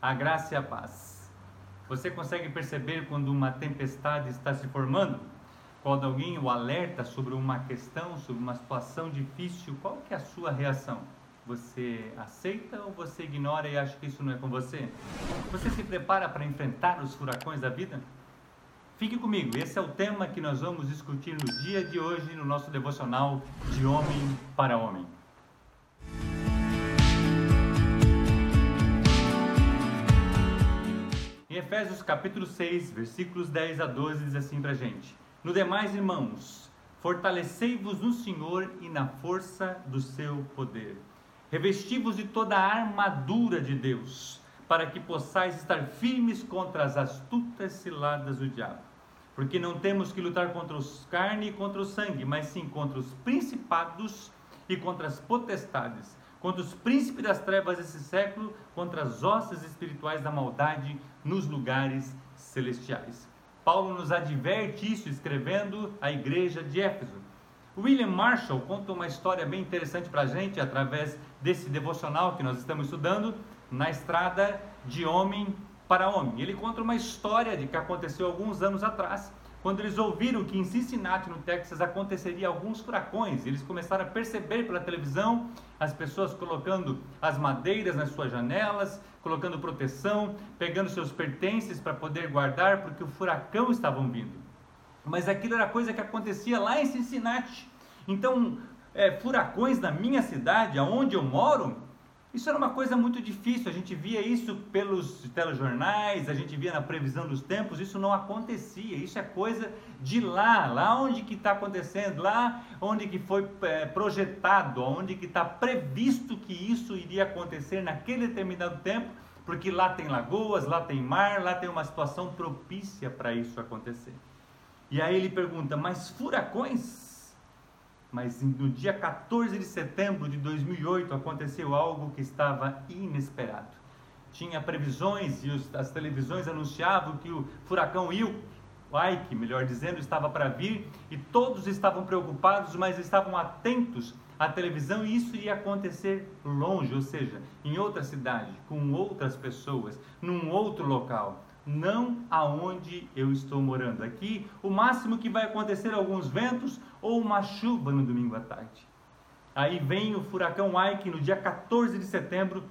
A graça e a paz. Você consegue perceber quando uma tempestade está se formando? Quando alguém o alerta sobre uma questão, sobre uma situação difícil, qual que é a sua reação? Você aceita ou você ignora e acha que isso não é com você? Você se prepara para enfrentar os furacões da vida? Fique comigo, esse é o tema que nós vamos discutir no dia de hoje no nosso devocional de homem para homem. Efésios capítulo 6, versículos 10 a 12 diz assim pra gente: No demais, irmãos, fortalecei-vos no Senhor e na força do seu poder. Revesti-vos de toda a armadura de Deus, para que possais estar firmes contra as astutas ciladas do diabo. Porque não temos que lutar contra os carne e contra o sangue, mas sim contra os principados e contra as potestades contra os príncipes das trevas desse século, contra as hostes espirituais da maldade nos lugares celestiais. Paulo nos adverte isso escrevendo à igreja de Éfeso. William Marshall conta uma história bem interessante para a gente através desse devocional que nós estamos estudando na estrada de homem para homem. Ele conta uma história de que aconteceu alguns anos atrás quando eles ouviram que em Cincinnati, no Texas, aconteceria alguns furacões, eles começaram a perceber pela televisão as pessoas colocando as madeiras nas suas janelas, colocando proteção, pegando seus pertences para poder guardar, porque o furacão estava vindo. Mas aquilo era coisa que acontecia lá em Cincinnati. Então, é, furacões na minha cidade, aonde eu moro, isso era uma coisa muito difícil, a gente via isso pelos telejornais, a gente via na previsão dos tempos, isso não acontecia, isso é coisa de lá, lá onde que está acontecendo, lá onde que foi é, projetado, onde que está previsto que isso iria acontecer naquele determinado tempo, porque lá tem lagoas, lá tem mar, lá tem uma situação propícia para isso acontecer. E aí ele pergunta, mas furacões mas no dia 14 de setembro de 2008 aconteceu algo que estava inesperado. Tinha previsões e os, as televisões anunciavam que o furacão Ike, melhor dizendo, estava para vir e todos estavam preocupados, mas estavam atentos à televisão e isso ia acontecer longe, ou seja, em outra cidade, com outras pessoas, num outro local não aonde eu estou morando. Aqui, o máximo que vai acontecer é alguns ventos ou uma chuva no domingo à tarde. Aí vem o furacão Ike no dia 14 de setembro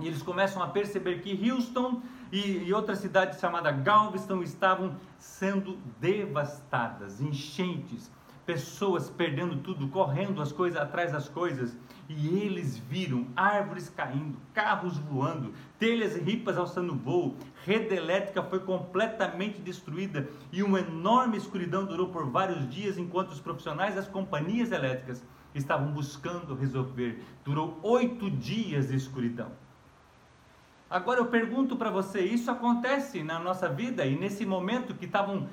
e eles começam a perceber que Houston e, e outra cidade chamada Galveston estavam sendo devastadas, enchentes, pessoas perdendo tudo, correndo as coisas atrás das coisas e eles viram árvores caindo, carros voando, telhas e ripas alçando voo, rede elétrica foi completamente destruída e uma enorme escuridão durou por vários dias enquanto os profissionais das companhias elétricas estavam buscando resolver. Durou oito dias de escuridão. Agora eu pergunto para você: isso acontece na nossa vida e nesse momento que estavam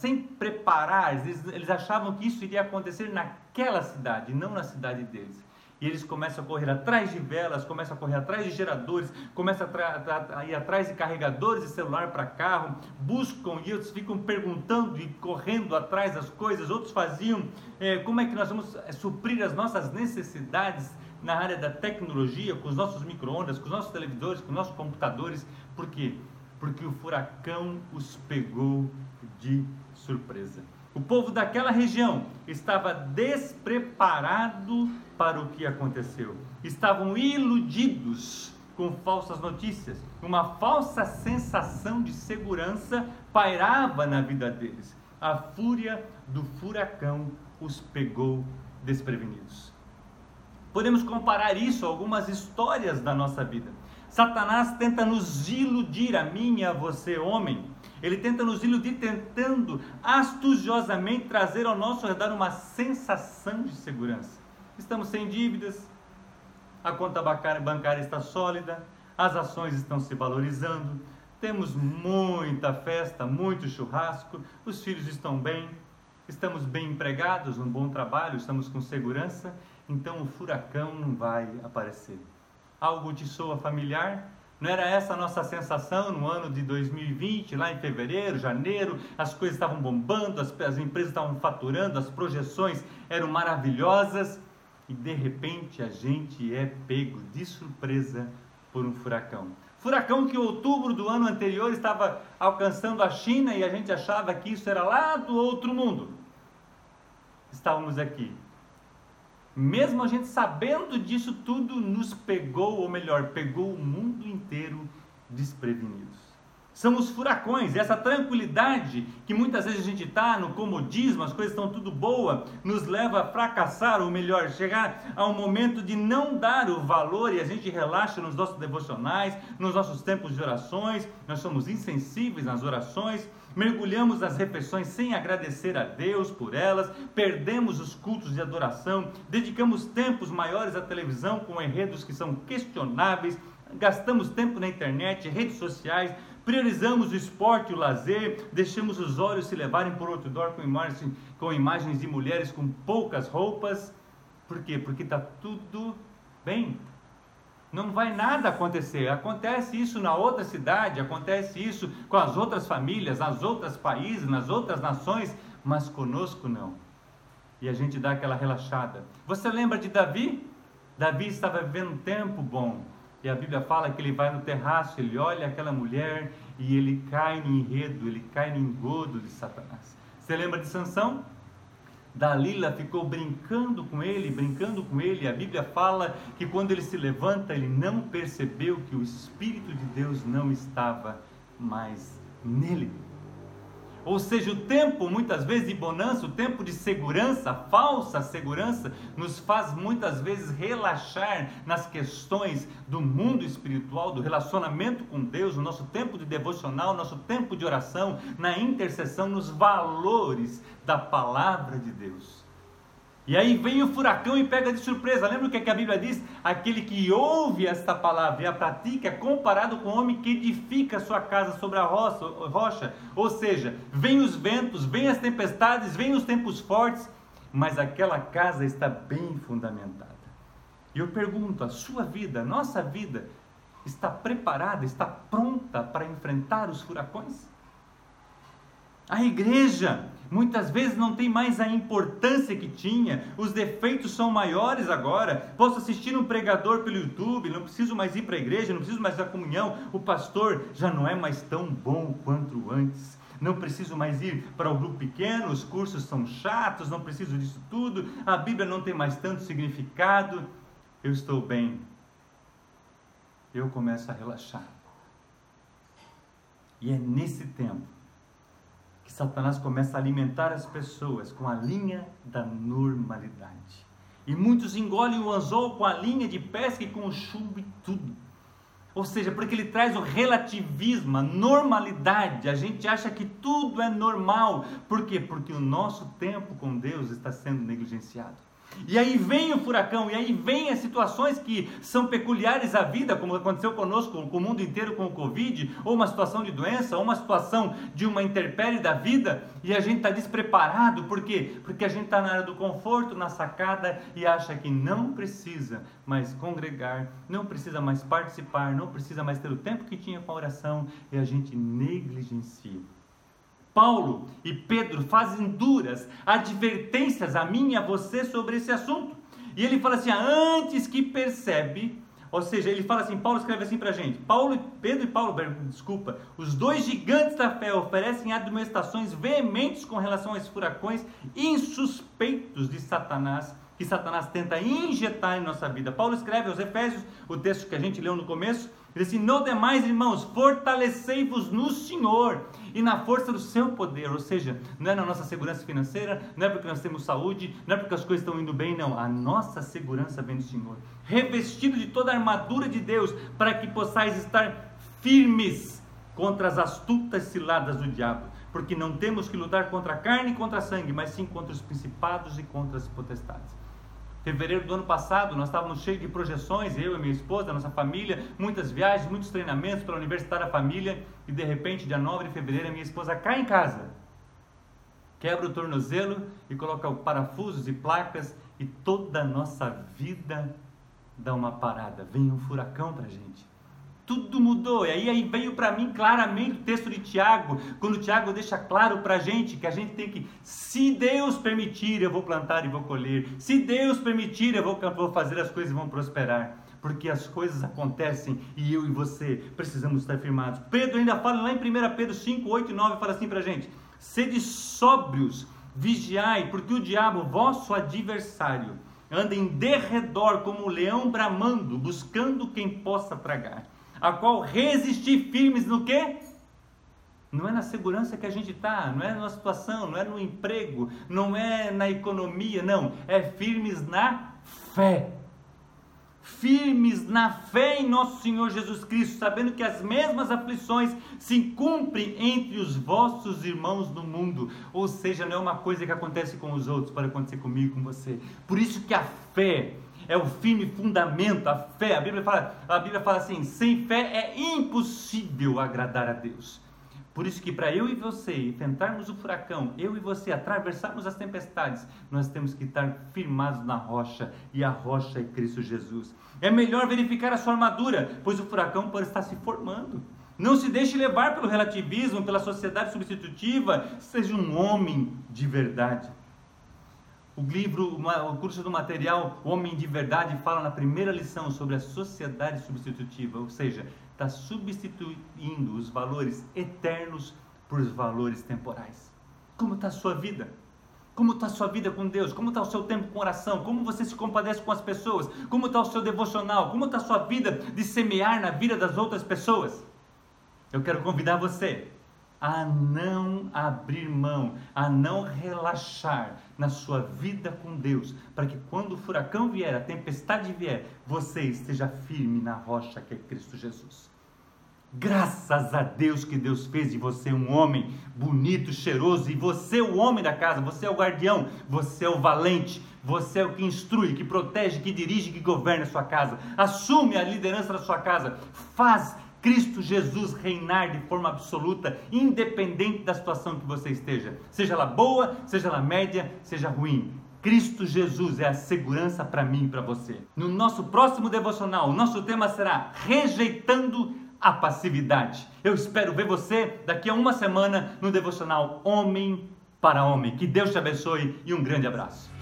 sem preparar, eles, eles achavam que isso iria acontecer naquela cidade, não na cidade deles. E eles começam a correr atrás de velas, começam a correr atrás de geradores, começam a, a ir atrás de carregadores de celular para carro, buscam e outros ficam perguntando e correndo atrás das coisas. Outros faziam é, como é que nós vamos é, suprir as nossas necessidades na área da tecnologia, com os nossos micro-ondas, com os nossos televisores, com os nossos computadores. Por quê? Porque o furacão os pegou de surpresa. O povo daquela região estava despreparado para o que aconteceu. Estavam iludidos com falsas notícias. Uma falsa sensação de segurança pairava na vida deles. A fúria do furacão os pegou desprevenidos. Podemos comparar isso a algumas histórias da nossa vida. Satanás tenta nos iludir, a mim e a você, homem, ele tenta nos iludir, tentando astuciosamente trazer ao nosso redor uma sensação de segurança. Estamos sem dívidas, a conta bancária está sólida, as ações estão se valorizando, temos muita festa, muito churrasco, os filhos estão bem, estamos bem empregados, um bom trabalho, estamos com segurança, então o furacão não vai aparecer. Algo te soa familiar? Não era essa a nossa sensação no ano de 2020, lá em fevereiro, janeiro, as coisas estavam bombando, as, as empresas estavam faturando, as projeções eram maravilhosas e de repente a gente é pego de surpresa por um furacão. Furacão que em outubro do ano anterior estava alcançando a China e a gente achava que isso era lá do outro mundo. Estávamos aqui. Mesmo a gente sabendo disso tudo, nos pegou, ou melhor, pegou o mundo inteiro desprevenidos são os furacões, essa tranquilidade que muitas vezes a gente está no comodismo, as coisas estão tudo boa, nos leva a fracassar, ou melhor, chegar a um momento de não dar o valor e a gente relaxa nos nossos devocionais, nos nossos tempos de orações, nós somos insensíveis nas orações, mergulhamos nas refeições sem agradecer a Deus por elas, perdemos os cultos de adoração, dedicamos tempos maiores à televisão com enredos que são questionáveis, gastamos tempo na internet, redes sociais, priorizamos o esporte o lazer, deixamos os olhos se levarem por outdoor com com imagens de mulheres com poucas roupas. Por quê? Porque está tudo bem. Não vai nada acontecer. Acontece isso na outra cidade, acontece isso com as outras famílias, nas outros países, nas outras nações, mas conosco não. E a gente dá aquela relaxada. Você lembra de Davi? Davi estava vivendo um tempo bom. E a Bíblia fala que ele vai no terraço, ele olha aquela mulher e ele cai no enredo, ele cai no engodo de Satanás. Você lembra de Sansão? Dalila ficou brincando com ele, brincando com ele. A Bíblia fala que quando ele se levanta, ele não percebeu que o Espírito de Deus não estava mais nele. Ou seja, o tempo muitas vezes de bonança, o tempo de segurança, falsa segurança, nos faz muitas vezes relaxar nas questões do mundo espiritual, do relacionamento com Deus, o nosso tempo de devocional, nosso tempo de oração, na intercessão, nos valores da palavra de Deus. E aí vem o furacão e pega de surpresa. Lembra o que, é que a Bíblia diz? Aquele que ouve esta palavra e a pratica é comparado com o homem que edifica sua casa sobre a rocha. Ou seja, vem os ventos, vem as tempestades, vem os tempos fortes, mas aquela casa está bem fundamentada. E eu pergunto: a sua vida, a nossa vida, está preparada, está pronta para enfrentar os furacões? A igreja muitas vezes não tem mais a importância que tinha, os defeitos são maiores agora. Posso assistir um pregador pelo YouTube, não preciso mais ir para a igreja, não preciso mais da comunhão. O pastor já não é mais tão bom quanto antes. Não preciso mais ir para o grupo pequeno, os cursos são chatos, não preciso disso tudo. A Bíblia não tem mais tanto significado. Eu estou bem. Eu começo a relaxar. E é nesse tempo que Satanás começa a alimentar as pessoas com a linha da normalidade. E muitos engolem o anzol com a linha de pesca e com o chumbo e tudo. Ou seja, porque ele traz o relativismo, a normalidade. A gente acha que tudo é normal. Por quê? Porque o nosso tempo com Deus está sendo negligenciado. E aí vem o furacão, e aí vem as situações que são peculiares à vida, como aconteceu conosco, com o mundo inteiro com o Covid, ou uma situação de doença, ou uma situação de uma intempérie da vida, e a gente está despreparado, por quê? Porque a gente está na área do conforto, na sacada, e acha que não precisa mais congregar, não precisa mais participar, não precisa mais ter o tempo que tinha com a oração, e a gente negligencia. Paulo e Pedro fazem duras advertências a mim e a você sobre esse assunto. E ele fala assim: antes que percebe, ou seja, ele fala assim: Paulo escreve assim para a gente: Paulo, Pedro e Paulo, desculpa, os dois gigantes da fé oferecem admoestações veementes com relação aos furacões insuspeitos de Satanás que Satanás tenta injetar em nossa vida. Paulo escreve aos Efésios, o texto que a gente leu no começo, ele diz assim: No demais, irmãos, fortalecei-vos no Senhor e na força do seu poder. Ou seja, não é na nossa segurança financeira, não é porque nós temos saúde, não é porque as coisas estão indo bem, não. A nossa segurança vem do Senhor. Revestido de toda a armadura de Deus, para que possais estar firmes contra as astutas ciladas do diabo. Porque não temos que lutar contra a carne e contra a sangue, mas sim contra os principados e contra as potestades fevereiro do ano passado, nós estávamos cheios de projeções, eu e minha esposa, nossa família, muitas viagens, muitos treinamentos para a Universitária Família, e de repente, dia 9 de fevereiro, a minha esposa cai em casa, quebra o tornozelo e coloca parafusos e placas, e toda a nossa vida dá uma parada, vem um furacão para a gente. Tudo mudou. E aí, aí veio para mim claramente o texto de Tiago, quando Tiago deixa claro para a gente que a gente tem que, se Deus permitir, eu vou plantar e vou colher. Se Deus permitir, eu vou, vou fazer as coisas e vão prosperar. porque as coisas acontecem e eu e você precisamos estar firmados. Pedro ainda fala lá em 1 Pedro 5, 8 e 9, fala assim para a gente: sede sóbrios, vigiai, porque o diabo, vosso adversário, anda em derredor como um leão bramando, buscando quem possa tragar, a qual resistir firmes no quê? Não é na segurança que a gente está, não é na situação, não é no emprego, não é na economia, não. É firmes na fé. Firmes na fé em nosso Senhor Jesus Cristo, sabendo que as mesmas aflições se cumprem entre os vossos irmãos no mundo. Ou seja, não é uma coisa que acontece com os outros, pode acontecer comigo, com você. Por isso que a fé é o firme fundamento, a fé. A Bíblia fala, a Bíblia fala assim: sem fé é impossível agradar a Deus. Por isso que para eu e você enfrentarmos o furacão, eu e você atravessarmos as tempestades, nós temos que estar firmados na rocha, e a rocha é Cristo Jesus. É melhor verificar a sua armadura, pois o furacão pode estar se formando. Não se deixe levar pelo relativismo, pela sociedade substitutiva, seja um homem de verdade. O livro, o curso do material Homem de Verdade fala na primeira lição sobre a sociedade substitutiva, ou seja, está substituindo os valores eternos por valores temporais. Como está a sua vida? Como está a sua vida com Deus? Como está o seu tempo com oração? Como você se compadece com as pessoas? Como está o seu devocional? Como está a sua vida de semear na vida das outras pessoas? Eu quero convidar você a não abrir mão, a não relaxar na sua vida com Deus, para que quando o furacão vier, a tempestade vier, você esteja firme na rocha que é Cristo Jesus. Graças a Deus que Deus fez de você um homem bonito, cheiroso, e você o homem da casa, você é o guardião, você é o valente, você é o que instrui, que protege, que dirige, que governa a sua casa. Assume a liderança da sua casa. Faz Cristo Jesus reinar de forma absoluta, independente da situação que você esteja, seja ela boa, seja ela média, seja ruim. Cristo Jesus é a segurança para mim e para você. No nosso próximo devocional, o nosso tema será rejeitando a passividade. Eu espero ver você daqui a uma semana no devocional Homem para Homem. Que Deus te abençoe e um grande abraço.